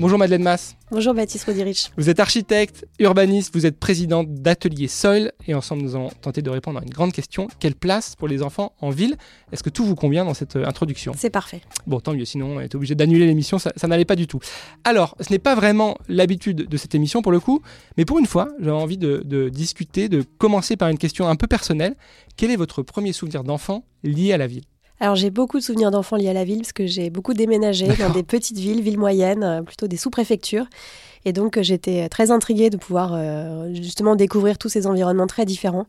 Bonjour Madeleine Mass. Bonjour Baptiste Rodirich. Vous êtes architecte, urbaniste, vous êtes présidente d'Atelier Soil et ensemble nous allons tenter de répondre à une grande question. Quelle place pour les enfants en ville? Est-ce que tout vous convient dans cette euh, introduction? C'est parfait. Bon, tant mieux, sinon on est obligé d'annuler l'émission, ça, ça n'allait pas du tout. Alors, ce n'est pas vraiment l'habitude de cette émission pour le coup, mais pour une fois, j'avais envie de, de discuter, de commencer par une question un peu personnelle. Quel est votre premier souvenir d'enfant lié à la ville? Alors j'ai beaucoup de souvenirs d'enfants liés à la ville parce que j'ai beaucoup déménagé dans des petites villes, villes moyennes, euh, plutôt des sous-préfectures. Et donc euh, j'étais très intriguée de pouvoir euh, justement découvrir tous ces environnements très différents.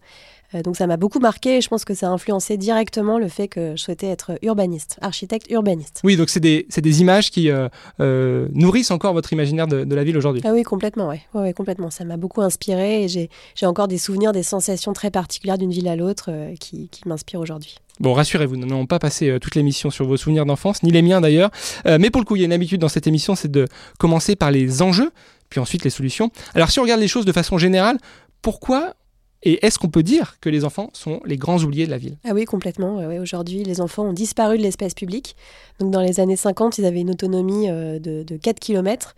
Euh, donc ça m'a beaucoup marqué et je pense que ça a influencé directement le fait que je souhaitais être urbaniste, architecte urbaniste. Oui, donc c'est des, c'est des images qui euh, euh, nourrissent encore votre imaginaire de, de la ville aujourd'hui. Ah oui, complètement, ouais. Ouais, ouais, complètement. Ça m'a beaucoup inspiré et j'ai j'ai encore des souvenirs, des sensations très particulières d'une ville à l'autre qui, qui m'inspirent aujourd'hui. Bon, rassurez-vous, nous n'allons pas passer euh, toute l'émission sur vos souvenirs d'enfance, ni les miens d'ailleurs. Euh, mais pour le coup, il y a une habitude dans cette émission, c'est de commencer par les enjeux, puis ensuite les solutions. Alors si on regarde les choses de façon générale, pourquoi et est-ce qu'on peut dire que les enfants sont les grands oubliés de la ville? Ah oui, complètement. Aujourd'hui, les enfants ont disparu de l'espace public. Donc, dans les années 50, ils avaient une autonomie euh, de, de 4 km.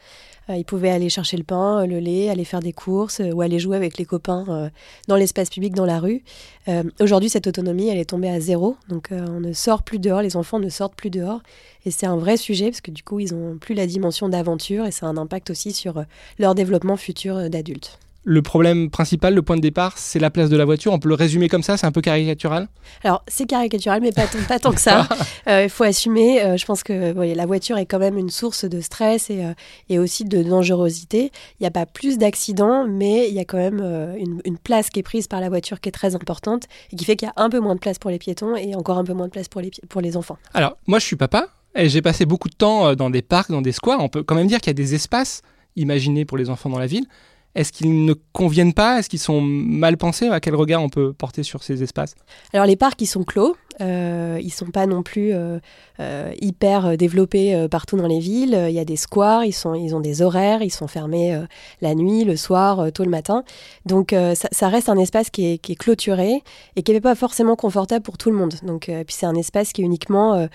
ils pouvaient aller chercher le pain, euh, le lait, aller faire des courses euh, ou aller jouer avec les copains euh, dans l'espace public, dans la rue. Euh, Aujourd'hui, cette autonomie, elle est tombée à zéro. Donc, euh, on ne sort plus dehors, les enfants ne sortent plus dehors. Et c'est un vrai sujet parce que du coup, ils n'ont plus la dimension d'aventure et ça a un impact aussi sur euh, leur développement futur euh, d'adultes. Le problème principal, le point de départ, c'est la place de la voiture. On peut le résumer comme ça, c'est un peu caricatural? Alors, c'est caricatural, mais pas, tant- pas tant que ça. Euh, Il faut assumer. euh, je pense que la voiture est quand même une source de stress et, euh, et aussi de dangerosité. Il n'y a pas plus d'accidents, mais il y a quand même une, une place qui est prise par la voiture qui est très importante et qui fait qu'il y a un peu moins de place pour les piétons et encore un peu moins de place pour les, pour les enfants. Alors, moi, je suis papa et j'ai passé beaucoup de temps dans des parcs, dans des squares. On peut quand même dire qu'il y a des espaces imaginés pour les enfants dans la ville. Est-ce qu'ils ne conviennent pas? Est-ce qu'ils sont mal pensés? À quel regard on peut porter sur ces espaces? Alors les parcs, ils sont clos. Euh, ils sont pas non plus euh, euh, hyper euh, développés partout dans les villes. Il y a des squares, ils, sont, ils ont des horaires, ils sont fermés la nuit, le soir, tôt le matin. Donc ça, reste un espace qui est, clôturé et qui n'est pas forcément confortable pour tout le monde. Donc c'est un espace qui est uniquement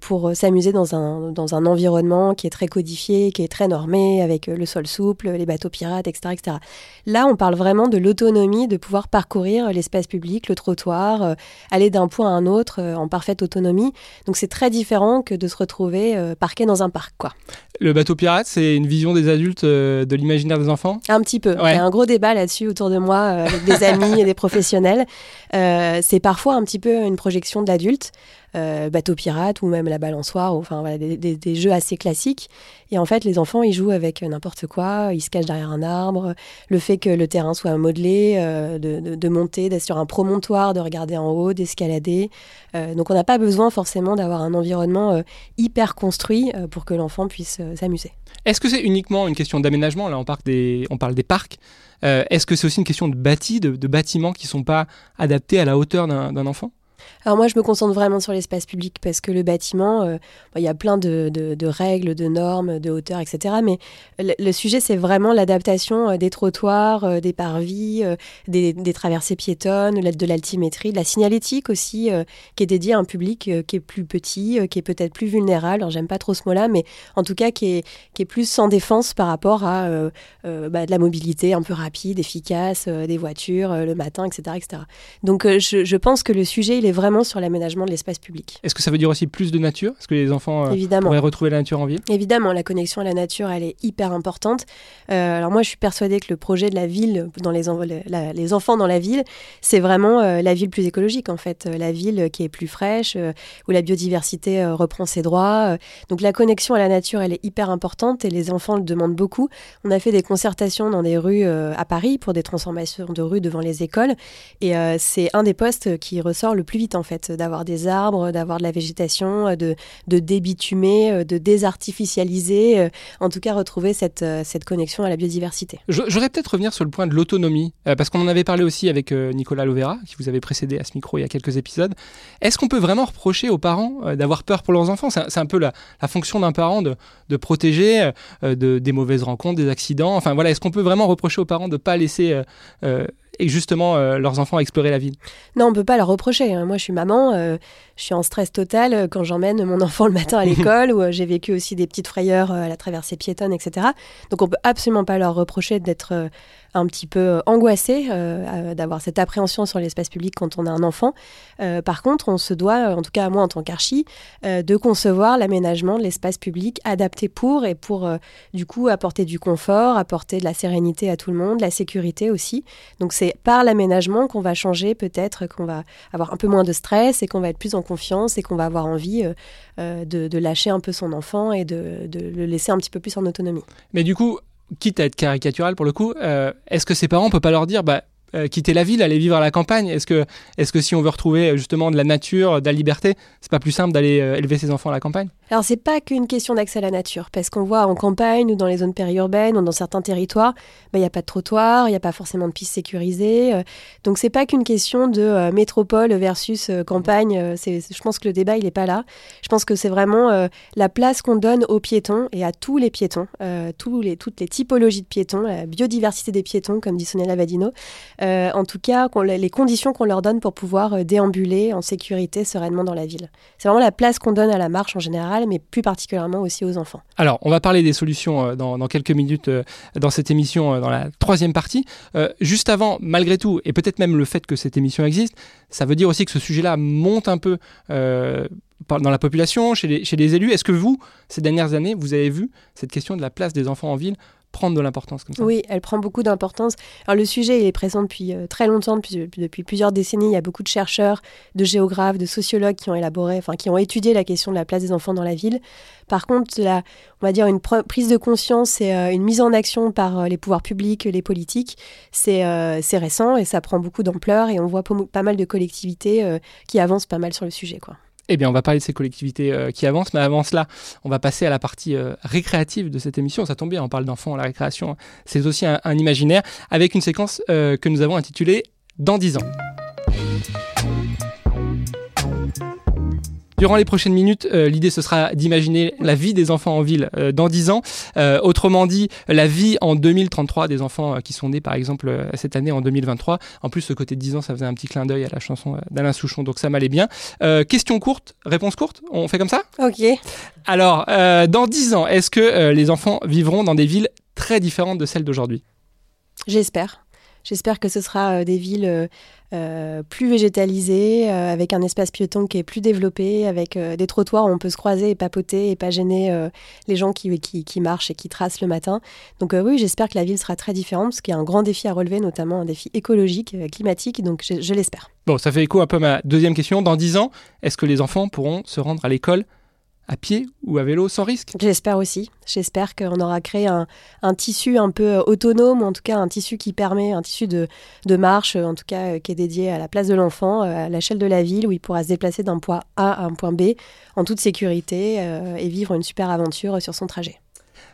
pour s'amuser dans un, dans un environnement qui est très codifié, qui est très normé, avec le sol souple, les bateaux pirates, etc., etc. Là, on parle vraiment de l'autonomie, de pouvoir parcourir l'espace public, le trottoir, euh, aller d'un point à un autre euh, en parfaite autonomie. Donc c'est très différent que de se retrouver euh, parqué dans un parc, quoi. Le bateau pirate, c'est une vision des adultes euh, de l'imaginaire des enfants? Un petit peu. Ouais. Il y a un gros débat là-dessus autour de moi euh, avec des amis et des professionnels. Euh, c'est parfois un petit peu une projection de l'adulte, euh, bateau pirate ou même la balançoire, enfin voilà, des, jeux assez classiques. Et en fait, les enfants, ils jouent avec n'importe quoi, ils se cachent derrière un arbre. Le fait que le terrain soit modelé, euh, de, monter, d'être sur un promontoire, de regarder en haut, d'escalader. Euh, donc on n'a pas besoin forcément d'avoir un environnement euh, hyper construit euh, pour que l'enfant puisse euh, s'amuser. Est-ce que c'est uniquement une question d'aménagement? Là, on, parle des, on parle des parcs. Euh, Est-ce que c'est aussi une question de bâti, de, de bâtiments qui ne sont pas adaptés à la hauteur d'un enfant? Alors moi, je me concentre vraiment sur l'espace public parce que le bâtiment, euh, bon, il y a plein de, règles, de normes, de hauteur, etc. Mais le, sujet, c'est vraiment l'adaptation euh, des trottoirs, euh, des parvis, des, traversées piétonnes, de l'altimétrie, de la signalétique aussi, qui est dédiée à un public qui est plus petit, qui est peut-être plus vulnérable. Alors j'aime pas trop ce mot-là, mais en tout cas qui est, plus sans défense par rapport à bah, de la mobilité un peu rapide, efficace, des voitures le matin, etc. etc. Donc je, je pense que le sujet, il est vraiment sur l'aménagement de l'espace public. Est-ce que ça veut dire aussi plus de nature? Est-ce que les enfants euh, Évidemment. pourraient retrouver la nature en ville? Évidemment, la connexion à la nature, elle est hyper importante. Euh, alors moi, je suis persuadée que le projet de la ville, dans les, en- la- les enfants dans la ville, c'est vraiment euh, la ville plus écologique, en fait. La ville qui est plus fraîche, où la biodiversité reprend ses droits. Donc la connexion à la nature, elle est hyper importante et les enfants le demandent beaucoup. On a fait des concertations dans des rues à Paris pour des transformations de rues devant les écoles. Et c'est un des postes qui ressort le plus en fait, d'avoir des arbres, d'avoir de la végétation, euh, de, débitumer, euh, de désartificialiser, euh, en tout cas retrouver cette, connexion à la biodiversité. J'aurais peut-être revenir sur le point de l'autonomie, parce qu'on en avait parlé aussi avec Nicolas Lovera, qui vous avait précédé à ce micro il y a quelques épisodes. Est-ce qu'on peut vraiment reprocher aux parents d'avoir peur pour leurs enfants? C'est un- peu la, fonction d'un parent de, protéger de, des mauvaises rencontres, des accidents. Enfin voilà, est-ce qu'on peut vraiment reprocher aux parents de ne pas laisser et justement leurs enfants à explorer la ville Non, on peut pas leur reprocher. Hein. Moi, je suis maman, je suis en stress total quand j'emmène mon enfant le matin à l'école, où j'ai vécu aussi des petites frayeurs à la traversée piétonne, etc. Donc, on peut absolument pas leur reprocher d'être un petit peu euh, angoissé euh, d'avoir cette appréhension sur l'espace public quand on a un enfant. Euh, par contre, on se doit, en tout cas moi en tant qu'archi, de concevoir l'aménagement de l'espace public adapté pour et pour du coup apporter du confort, apporter de la sérénité à tout le monde, la sécurité aussi. Donc c'est par l'aménagement qu'on va changer peut-être, qu'on va avoir un peu moins de stress et qu'on va être plus en et qu'on va avoir envie de, lâcher un peu son enfant et de, le laisser un petit peu plus en autonomie. Mais du coup, quitte à être caricatural pour le coup, euh, est-ce que ses parents ne peuvent pas leur dire, bah, euh, quitter la ville, aller vivre à la campagne? Est-ce que, est que si on veut retrouver justement de la nature, de la liberté, c'est pas plus simple d'aller euh, élever ses enfants à la campagne? Alors c'est pas qu'une question d'accès à la nature, parce qu'on voit en campagne ou dans les zones périurbaines ou dans certains territoires, bah, il n'y a pas de trottoir, il n'y a pas forcément de pistes sécurisées. Euh. donc c'est pas qu'une question de euh, métropole versus euh, campagne. c'est, je pense que le débat il n'est pas là. Je pense que c'est vraiment la place qu'on donne aux piétons et à tous les piétons, toutes les typologies de piétons, la biodiversité des piétons, comme dit Sonia Lavadino. en tout cas, les conditions qu'on leur donne pour pouvoir déambuler en sécurité sereinement dans la ville. C'est vraiment la place qu'on donne à la marche en général mais plus particulièrement aussi aux enfants. Alors, on va parler des solutions euh, dans, quelques minutes euh, dans cette émission, euh, dans la troisième partie. juste avant, malgré tout, et peut-être même le fait que cette émission existe, ça veut dire aussi que ce sujet-là monte un peu dans la population, chez chez les élus. Est-ce que vous, ces dernières années, vous avez vu cette question de la place des enfants en ville prendre de l'importance comme ça. Oui, elle prend beaucoup d'importance. Alors le sujet est présent depuis euh, très longtemps, depuis, plusieurs décennies. Il y a beaucoup de chercheurs, de géographes, de sociologues qui ont élaboré, enfin qui ont étudié la question de la place des enfants dans la ville. Par contre, on va dire une prise de conscience et euh, une mise en action par euh, les pouvoirs publics, les politiques, c'est récent et ça prend beaucoup d'ampleur et on voit pas mal de collectivités qui avancent pas mal sur le sujet, quoi. Eh bien, on va parler de ces collectivités euh, qui avancent, mais avant cela, on va passer à la partie euh, récréative de cette émission. Ça tombe bien, on parle d'enfants, la récréation, c'est aussi un, imaginaire, avec une séquence euh, que nous avons intitulée Dans 10 ans. Durant les prochaines minutes, euh, l'idée ce sera d'imaginer la vie des enfants en ville euh, dans 10 ans. Euh, autrement dit, la vie en 2033 des enfants qui sont nés par exemple cette année en 2023. En plus, ce côté de 10 ans, ça faisait un petit clin d'œil à la chanson d'Alain Souchon, donc ça m'allait bien. question courte, réponse courte, on fait comme ça? Ok. Alors, dans 10 ans, est-ce que les enfants vivront dans des villes très différentes de celles d'aujourd'hui? J'espère. J'espère que ce sera des villes euh, plus végétalisé, euh, avec un espace piéton qui est plus développé, avec euh, des trottoirs où on peut se croiser et papoter et pas gêner les gens qui, marchent et qui tracent le matin. Donc oui, j'espère que la ville sera très différente, parce qu'il y a un grand défi à relever, notamment un défi écologique, climatique, donc je, je l'espère. Bon, ça fait écho un peu à ma deuxième question. Dans 10 ans, est-ce que les enfants pourront se rendre à l'école à pied ou à vélo sans risque? J'espère aussi. J'espère qu'on aura créé un, tissu un peu euh, autonome, en tout cas un tissu qui permet, un tissu de, marche, en tout cas euh, qui est dédié à la place de l'enfant, euh, à l'échelle de la ville, où il pourra se déplacer d'un point A à un point B en toute sécurité et vivre une super aventure sur son trajet.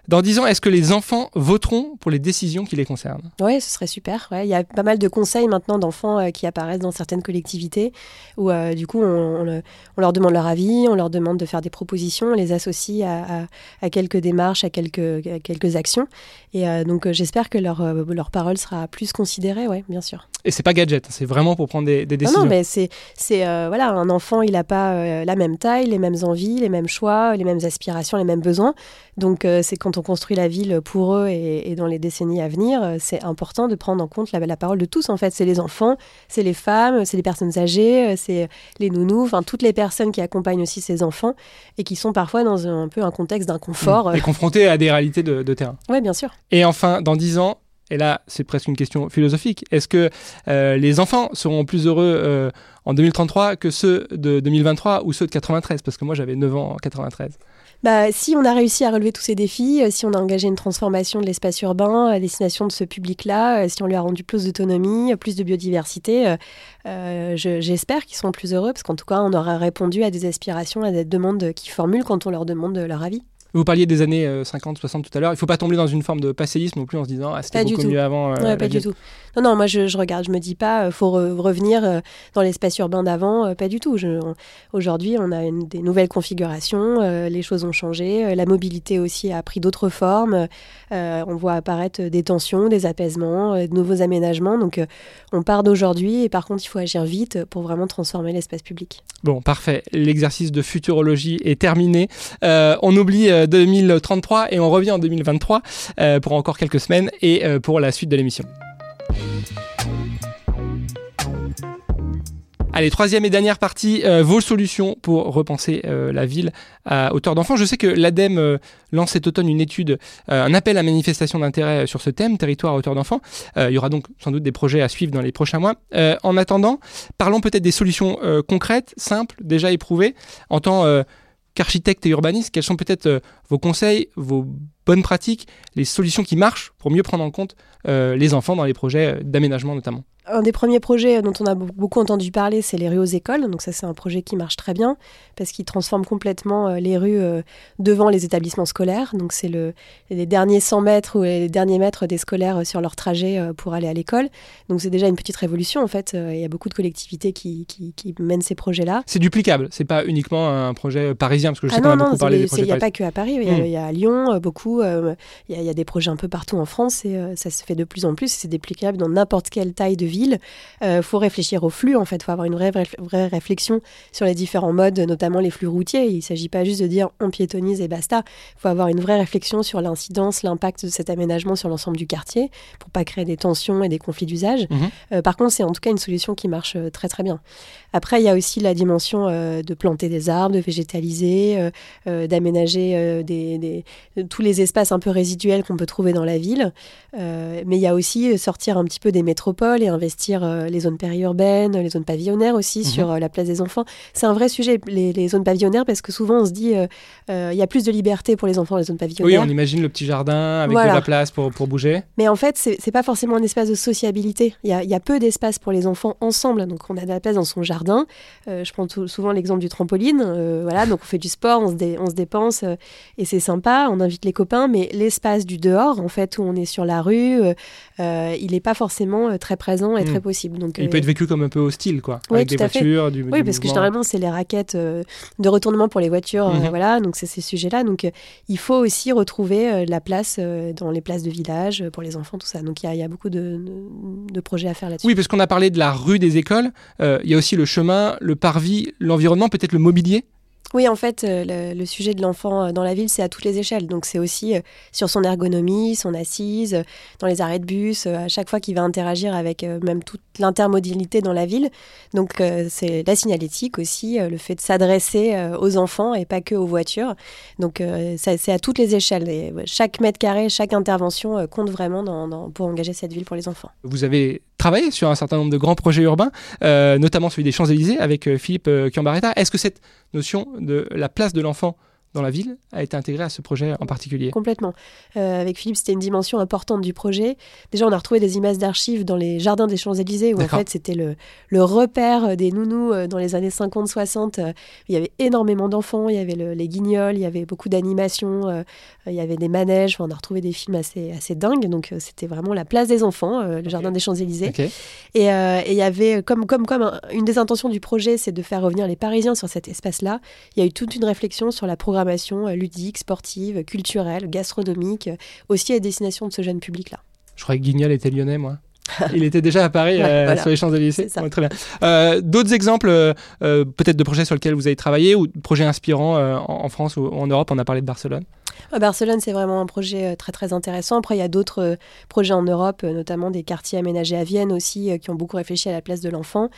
Dans 10 ans, est-ce que les enfants voteront pour les décisions qui les concernent? Oui, ce serait super. Il y a pas mal de conseils maintenant d'enfants euh, qui apparaissent dans certaines collectivités où euh, du coup on, leur demande leur avis, on leur demande de faire des propositions, on les associe à, quelques démarches, à quelques, quelques actions. Et euh, donc j'espère que leur, leur parole sera plus considérée, oui, bien sûr. Et c'est pas gadget, c'est vraiment pour prendre des, décisions. Non, mais c'est, c'est voilà, un enfant, il n'a pas la même taille, les mêmes envies, les mêmes choix, les mêmes aspirations, les mêmes besoins. Donc c'est quand on construit la ville pour eux et, dans les décennies à venir, c'est important de prendre en compte la, parole de tous. En fait, c'est les enfants, c'est les femmes, c'est les personnes âgées, c'est les nounous, enfin toutes les personnes qui accompagnent aussi ces enfants et qui sont parfois dans un, peu un contexte d'inconfort. Et confrontés à des réalités de, terrain. Oui, bien sûr. Et enfin, dans dix ans, et là, c'est presque une question philosophique. Est-ce que euh, les enfants seront plus heureux euh, en 2033 que ceux de 2023 ou ceux de 93 Parce que moi, j'avais 9 ans en 93. Bah, si on a réussi à relever tous ces défis, euh, si on a engagé une transformation de l'espace urbain à destination de ce public-là, euh, si on lui a rendu plus d'autonomie, plus de biodiversité, euh, j'espère qu'ils seront plus heureux parce qu'en tout cas, on aura répondu à des aspirations, à des demandes qu'ils formulent quand on leur demande leur avis. Vous parliez des années 50, 60 tout à l'heure. Il ne faut pas tomber dans une forme de passéisme non plus en se disant ah, c'était beaucoup mieux avant. pas du tout. Non, non, moi je, regarde, je me dis pas, il faut revenir dans l'espace urbain d'avant, pas du tout. Aujourd'hui, on a une, des nouvelles configurations, les choses ont changé, la mobilité aussi a pris d'autres formes. on voit apparaître des tensions, des apaisements, de nouveaux aménagements. Donc on part d'aujourd'hui et par contre, il faut agir vite pour vraiment transformer l'espace public. Bon, parfait. L'exercice de futurologie est terminé. Euh, on oublie 2033 euh, et on revient en 2023 euh, pour encore quelques semaines et pour la suite de l'émission. Allez, troisième et dernière partie, euh, vos solutions pour repenser euh, la ville à hauteur d'enfants. Je sais que l'ADEME euh, lance cet automne une étude, un appel à manifestation d'intérêt sur ce thème, territoire à hauteur d'enfants. il y aura donc sans doute des projets à suivre dans les prochains mois. en attendant, parlons peut-être des solutions concrètes, simples, déjà éprouvées, en tant qu'architecte et urbaniste. Quels sont peut-être vos conseils, vos bonnes pratiques, les solutions qui marchent pour mieux prendre en compte les enfants dans les projets d'aménagement notamment un des premiers projets dont on a beaucoup entendu parler, c'est les rues aux écoles. Donc ça, c'est un projet qui marche très bien parce qu'il transforme complètement euh, les rues euh, devant les établissements scolaires. Donc c'est le, les derniers 100 mètres ou les derniers mètres des scolaires euh, sur leur trajet pour aller à l'école. Donc c'est déjà une petite révolution en fait. Il y a beaucoup de collectivités qui, qui, mènent ces projets-là. C'est duplicable. C'est pas uniquement un projet parisien parce que je sais ah non, non, beaucoup parlé des projets. Il n'y a pas que à Paris. Il y, a, à Lyon beaucoup. Il y, a des projets un peu partout en France et ça se fait de plus en plus. C'est duplicable dans n'importe quelle taille de ville il euh, faut réfléchir au flux, en fait. Il faut avoir une vraie, vraie réflexion sur les différents modes, notamment les flux routiers. Il ne s'agit pas juste de dire on piétonise et basta. Il faut avoir une vraie réflexion sur l'incidence, l'impact de cet aménagement sur l'ensemble du quartier pour pas créer des tensions et des conflits d'usage. Euh, par contre, c'est en tout cas une solution qui marche euh, très très bien. Après, il y a aussi la dimension de planter des arbres, de végétaliser, d'aménager des, tous les espaces un peu résiduels qu'on peut trouver dans la ville. mais il y a aussi sortir un petit peu des métropoles et investir euh, les zones périurbaines, les zones pavillonnaires aussi mhm. sur euh, la place des enfants. C'est un vrai sujet, les, zones pavillonnaires, parce que souvent on se dit euh, il y a plus de liberté pour les enfants dans les zones pavillonnaires. Oui, on imagine le petit jardin avec de la place pour, pour bouger. Mais en fait, c'est pas forcément un espace de sociabilité. Il y a, y a, peu d'espace pour les enfants ensemble. Donc on a de la place dans son jardin. je prends souvent l'exemple du trampoline. voilà, donc on fait du sport, on se, on se dépense et c'est sympa. On invite les copains, mais l'espace du dehors, en fait, où on est sur la rue, il n'est pas forcément très présent et très possible. Donc, il peut être euh, vécu comme un peu hostile, quoi. avec des voitures, du, Oui, parce que généralement, c'est les raquettes euh, de retournement pour les voitures. Euh, mhm. voilà, donc c'est ces sujets-là. Donc il faut aussi retrouver la place dans les places de village pour les enfants, tout ça. Donc il y, a beaucoup de, de, projets à faire là-dessus. Oui, parce qu'on a parlé de la rue des écoles. Il y a aussi le chemin, le parvis, l'environnement, peut-être le mobilier oui, en fait, euh, le, sujet de l'enfant euh, dans la ville, c'est à toutes les échelles. Donc, c'est aussi euh, sur son ergonomie, son assise, dans les arrêts de bus, à chaque fois qu'il va interagir avec même toute l'intermodalité dans la ville. Donc, c'est la signalétique aussi, le fait de s'adresser aux enfants et pas que aux voitures. Donc, c'est à toutes les échelles. Et chaque mètre carré, chaque intervention compte vraiment pour engager cette ville pour les enfants. Vous avez sur un certain nombre de grands projets urbains, notamment celui des Champs-Élysées avec Philippe Chiambaretta. Est-ce que cette notion de la place de l'enfant dans la ville a été intégré à ce projet en particulier. Complètement. Euh, avec Philippe, c'était une dimension importante du projet. Déjà, on a retrouvé des images d'archives dans les jardins des Champs-Élysées, où en fait, c'était le, le, repère des nounous euh, dans les années 50-60. Euh, il y avait énormément d'enfants, il y avait les guignols, il y avait beaucoup d'animations, il y avait des manèges. on a retrouvé des films assez, assez dingues. Donc, c'était vraiment la place des enfants, le jardin des Champs-Élysées. Et, il y avait, comme, comme, comme une des intentions du projet, c'est de faire revenir les Parisiens sur cet espace-là. Il y a eu toute une réflexion sur la programmation euh, ludique, sportive, culturelle, gastronomique, euh, aussi à destination de ce jeune public-là. Je croyais que Guignol était lyonnais, moi. Il était déjà à Paris, euh, sur les Champs-Élysées. très bien. D'autres exemples, peut-être de projets sur lesquels vous avez travaillé ou de projets inspirants en, France ou en Europe? On a parlé de Barcelone. Barcelone, c'est vraiment un projet très très intéressant. Après, il y a d'autres projets en Europe, notamment des quartiers aménagés à Vienne aussi, qui ont beaucoup réfléchi à la place de l'enfant.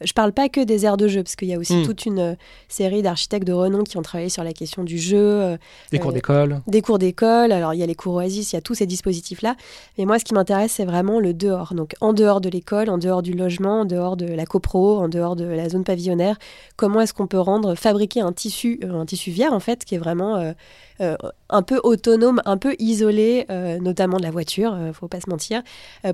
Je parle pas que des aires de jeu, parce qu'il y a aussi hmm. toute une euh, série d'architectes de renom qui ont travaillé sur la question du jeu. Euh, des cours euh, d'école. Des cours d'école. Alors, il y a les cours Oasis, il y a tous ces dispositifs-là. Mais moi, ce qui m'intéresse, c'est vraiment le dehors. Donc, en dehors de l'école, en dehors du logement, en dehors de la copro, en dehors de la zone pavillonnaire. Comment est-ce qu'on peut rendre, fabriquer un tissu, un tissu vière, en fait, qui est vraiment un peu autonome, un peu isolé, notamment de la voiture, faut pas se mentir,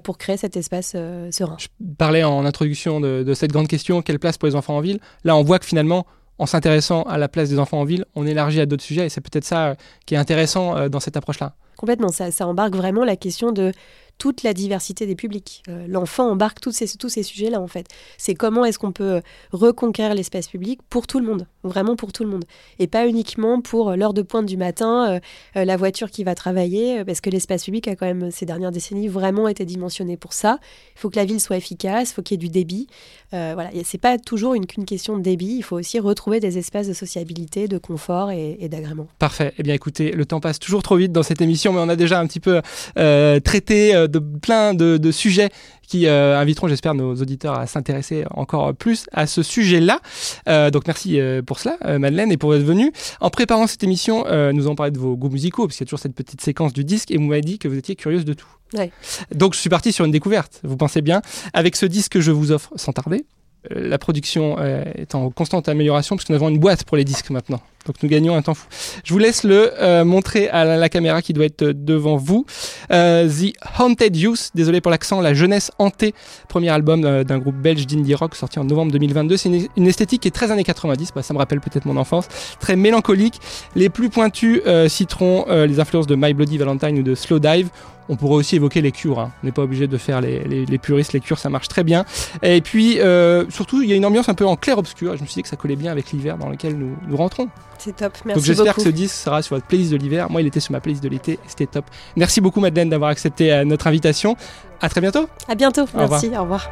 pour créer cet espace serein. Je parlais en introduction de, de cette grande question, quelle place pour les enfants en ville? Là, on voit que finalement, en s'intéressant à la place des enfants en ville, on élargit à d'autres sujets et c'est peut-être ça qui est intéressant dans cette approche-là. Complètement, ça, ça embarque vraiment la question de toute la diversité des publics. Euh, l'enfant embarque tous ces, tous ces sujets-là, en fait. C'est comment est-ce qu'on peut reconquérir l'espace public pour tout le monde, vraiment pour tout le monde. Et pas uniquement pour l'heure de pointe du matin, euh, euh, la voiture qui va travailler, parce que l'espace public a quand même, ces dernières décennies, vraiment été dimensionné pour ça. Il faut que la ville soit efficace, il faut qu'il y ait du débit. voilà, c'est pas toujours une, qu'une question de débit, il faut aussi retrouver des espaces de sociabilité, de confort et, d'agrément. Parfait. Eh bien, écoutez, le temps passe toujours trop vite dans cette émission, mais on a déjà un petit peu traité de plein de, sujets qui euh, inviteront, j'espère, nos auditeurs à s'intéresser encore plus à ce sujet-là. Euh, donc merci euh, pour cela, Madeleine, et pour être venue. En préparant cette émission, nous avons parlé de vos goûts musicaux, parce qu'il y a toujours cette petite séquence du disque, et vous m'avez dit que vous étiez curieuse de tout. Donc je suis parti sur une découverte, vous pensez bien, avec ce disque que je vous offre sans tarder. La production est en constante amélioration, parce que nous avons une boîte pour les disques maintenant. Donc nous gagnons un temps fou. Je vous laisse le euh, montrer à la, caméra qui doit être devant vous. Euh, The Haunted Youth, désolé pour l'accent, La Jeunesse Hantée, premier album euh, d'un groupe belge d'indie rock sorti en novembre 2022. C'est une, esthétique qui est très années 90, bah, ça me rappelle peut-être mon enfance, très mélancolique. Les plus pointus citeront les influences de My Bloody Valentine ou de Slow Dive. On pourrait aussi évoquer les cures. Hein. On n'est pas obligé de faire les, les, puristes. Les cures, ça marche très bien. Et puis, surtout, il y a une ambiance un peu en clair-obscur. Je me suis dit que ça collait bien avec l'hiver dans lequel nous, nous rentrons. C'est top, merci Donc j'espère que ce disque sera sur votre playlist de l'hiver. Moi, il était sur ma playlist de l'été, c'était top. Merci beaucoup Madeleine d'avoir accepté euh, notre invitation. À très bientôt. À bientôt, merci, Au revoir.